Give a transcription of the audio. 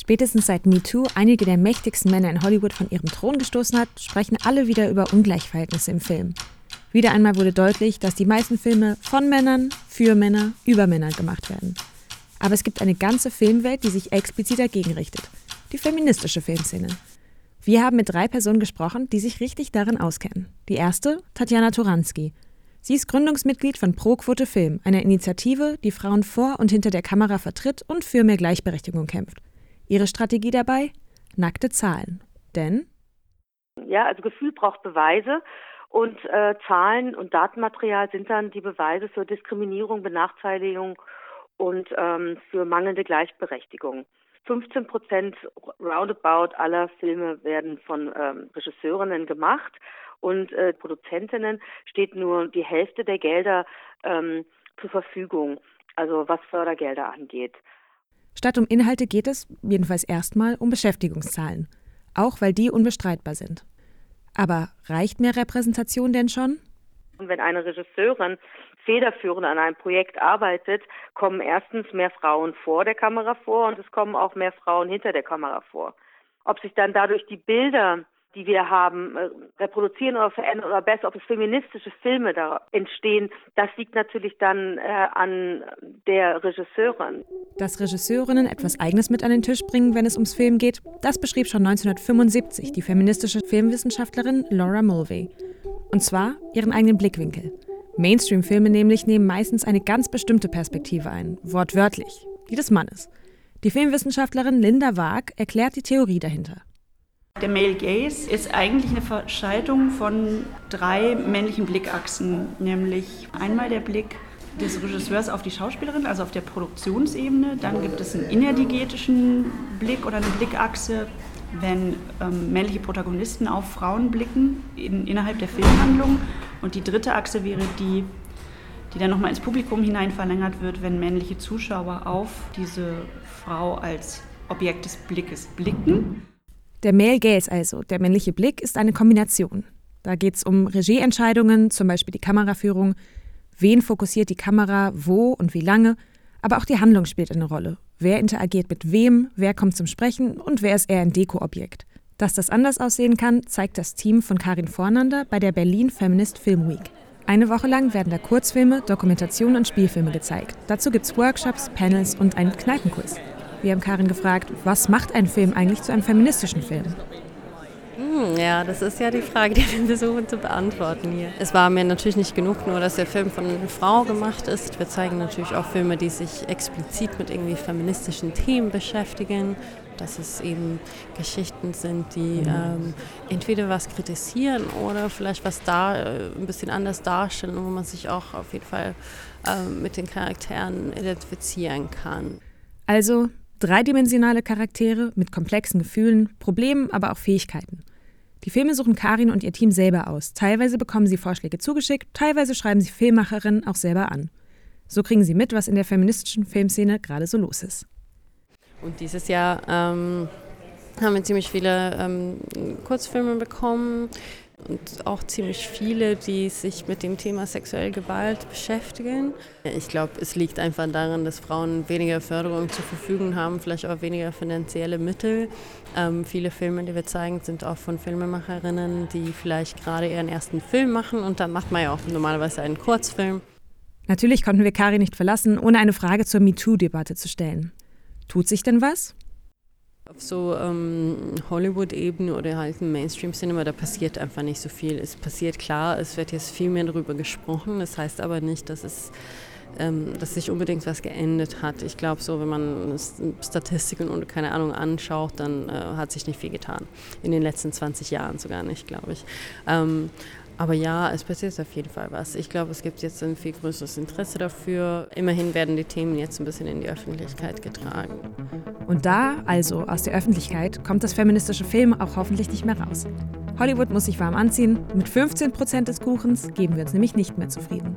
Spätestens seit MeToo einige der mächtigsten Männer in Hollywood von ihrem Thron gestoßen hat, sprechen alle wieder über Ungleichverhältnisse im Film. Wieder einmal wurde deutlich, dass die meisten Filme von Männern, für Männer, über Männer gemacht werden. Aber es gibt eine ganze Filmwelt, die sich explizit dagegen richtet. Die feministische Filmszene. Wir haben mit drei Personen gesprochen, die sich richtig darin auskennen. Die erste, Tatjana Toranski. Sie ist Gründungsmitglied von ProQuote Film, einer Initiative, die Frauen vor und hinter der Kamera vertritt und für mehr Gleichberechtigung kämpft. Ihre Strategie dabei? Nackte Zahlen. Denn? Ja, also Gefühl braucht Beweise und äh, Zahlen und Datenmaterial sind dann die Beweise für Diskriminierung, Benachteiligung und ähm, für mangelnde Gleichberechtigung. 15 Prozent roundabout aller Filme werden von ähm, Regisseurinnen gemacht und äh, Produzentinnen steht nur die Hälfte der Gelder ähm, zur Verfügung, also was Fördergelder angeht. Statt um Inhalte geht es, jedenfalls erstmal, um Beschäftigungszahlen. Auch weil die unbestreitbar sind. Aber reicht mehr Repräsentation denn schon? Und wenn eine Regisseurin federführend an einem Projekt arbeitet, kommen erstens mehr Frauen vor der Kamera vor und es kommen auch mehr Frauen hinter der Kamera vor. Ob sich dann dadurch die Bilder die wir haben, äh, reproduzieren oder verändern oder besser, ob es feministische Filme da entstehen, das liegt natürlich dann äh, an der Regisseurin. Dass Regisseurinnen etwas Eigenes mit an den Tisch bringen, wenn es ums Film geht, das beschrieb schon 1975 die feministische Filmwissenschaftlerin Laura Mulvey. Und zwar ihren eigenen Blickwinkel. Mainstream-Filme nämlich nehmen meistens eine ganz bestimmte Perspektive ein, wortwörtlich, die des Mannes. Die Filmwissenschaftlerin Linda Waag erklärt die Theorie dahinter. Der Male Gaze ist eigentlich eine Verschaltung von drei männlichen Blickachsen, nämlich einmal der Blick des Regisseurs auf die Schauspielerin, also auf der Produktionsebene. Dann gibt es einen innerdigetischen Blick oder eine Blickachse, wenn ähm, männliche Protagonisten auf Frauen blicken in, innerhalb der Filmhandlung. Und die dritte Achse wäre die, die dann nochmal ins Publikum hinein verlängert wird, wenn männliche Zuschauer auf diese Frau als Objekt des Blickes blicken. Der Male Gaze also, der männliche Blick, ist eine Kombination. Da geht es um Regieentscheidungen, zum Beispiel die Kameraführung, wen fokussiert die Kamera, wo und wie lange, aber auch die Handlung spielt eine Rolle. Wer interagiert mit wem, wer kommt zum Sprechen und wer ist eher ein Dekoobjekt. Dass das anders aussehen kann, zeigt das Team von Karin Vornander bei der Berlin Feminist Film Week. Eine Woche lang werden da Kurzfilme, Dokumentationen und Spielfilme gezeigt. Dazu gibt es Workshops, Panels und einen Kneipenquiz. Wir haben Karin gefragt, was macht ein Film eigentlich zu einem feministischen Film? Hm, ja, das ist ja die Frage, die wir versuchen zu beantworten hier. Es war mir natürlich nicht genug, nur dass der Film von einer Frau gemacht ist. Wir zeigen natürlich auch Filme, die sich explizit mit irgendwie feministischen Themen beschäftigen. Dass es eben Geschichten sind, die ähm, entweder was kritisieren oder vielleicht was da äh, ein bisschen anders darstellen, wo man sich auch auf jeden Fall äh, mit den Charakteren identifizieren kann. Also Dreidimensionale Charaktere mit komplexen Gefühlen, Problemen, aber auch Fähigkeiten. Die Filme suchen Karin und ihr Team selber aus. Teilweise bekommen sie Vorschläge zugeschickt, teilweise schreiben sie Filmemacherinnen auch selber an. So kriegen sie mit, was in der feministischen Filmszene gerade so los ist. Und dieses Jahr ähm, haben wir ziemlich viele ähm, Kurzfilme bekommen und auch ziemlich viele, die sich mit dem Thema sexuelle Gewalt beschäftigen. Ich glaube, es liegt einfach daran, dass Frauen weniger Förderung zur Verfügung haben, vielleicht auch weniger finanzielle Mittel. Ähm, viele Filme, die wir zeigen, sind auch von Filmemacherinnen, die vielleicht gerade ihren ersten Film machen und dann macht man ja auch normalerweise einen Kurzfilm. Natürlich konnten wir Kari nicht verlassen, ohne eine Frage zur MeToo-Debatte zu stellen. Tut sich denn was? Auf so ähm, Hollywood-Ebene oder halt im Mainstream-Cinema, da passiert einfach nicht so viel. Es passiert klar, es wird jetzt viel mehr darüber gesprochen. Das heißt aber nicht, dass es ähm, dass sich unbedingt was geändert hat. Ich glaube so, wenn man Statistiken und keine Ahnung anschaut, dann äh, hat sich nicht viel getan. In den letzten 20 Jahren sogar nicht, glaube ich. Ähm, aber ja, es passiert auf jeden Fall was. Ich glaube, es gibt jetzt ein viel größeres Interesse dafür. Immerhin werden die Themen jetzt ein bisschen in die Öffentlichkeit getragen. Und da, also aus der Öffentlichkeit, kommt das feministische Film auch hoffentlich nicht mehr raus. Hollywood muss sich warm anziehen. Mit 15 Prozent des Kuchens geben wir uns nämlich nicht mehr zufrieden.